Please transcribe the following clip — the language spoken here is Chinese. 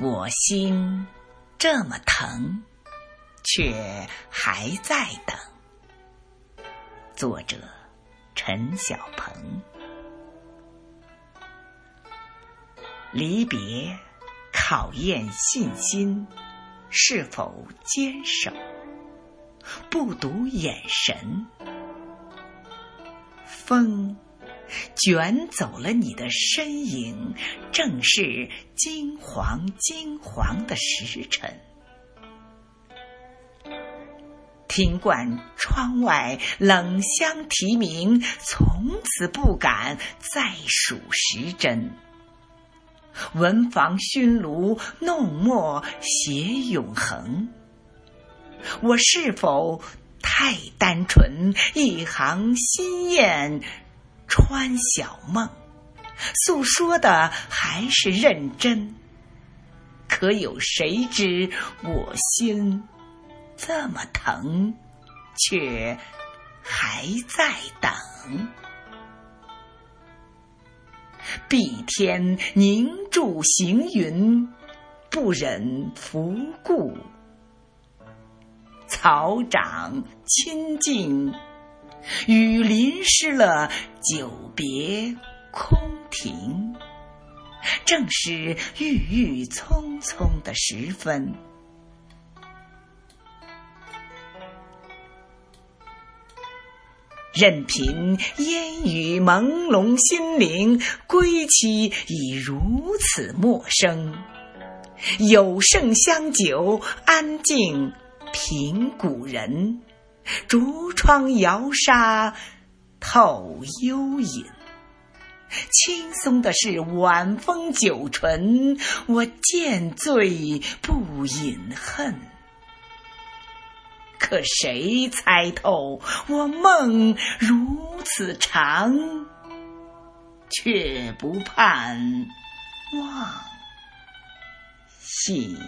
我心这么疼，却还在等。作者：陈小鹏。离别考验信心是否坚守，不读眼神。风。卷走了你的身影，正是金黄金黄的时辰。听惯窗外冷香啼鸣，从此不敢再数时针。文房熏炉弄墨写永恒，我是否太单纯？一行心雁。穿小梦，诉说的还是认真。可有谁知我心这么疼，却还在等。碧天凝住行云，不忍拂顾；草长清静。雨淋湿了久别空庭，正是郁郁葱葱的时分。任凭烟雨朦胧心灵，归期已如此陌生。有胜香酒，安静品古人。竹窗摇沙透幽影，轻松的是晚风酒醇，我见醉不饮恨。可谁猜透我梦如此长，却不盼望醒。